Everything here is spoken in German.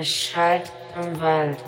Es schallt im Wald.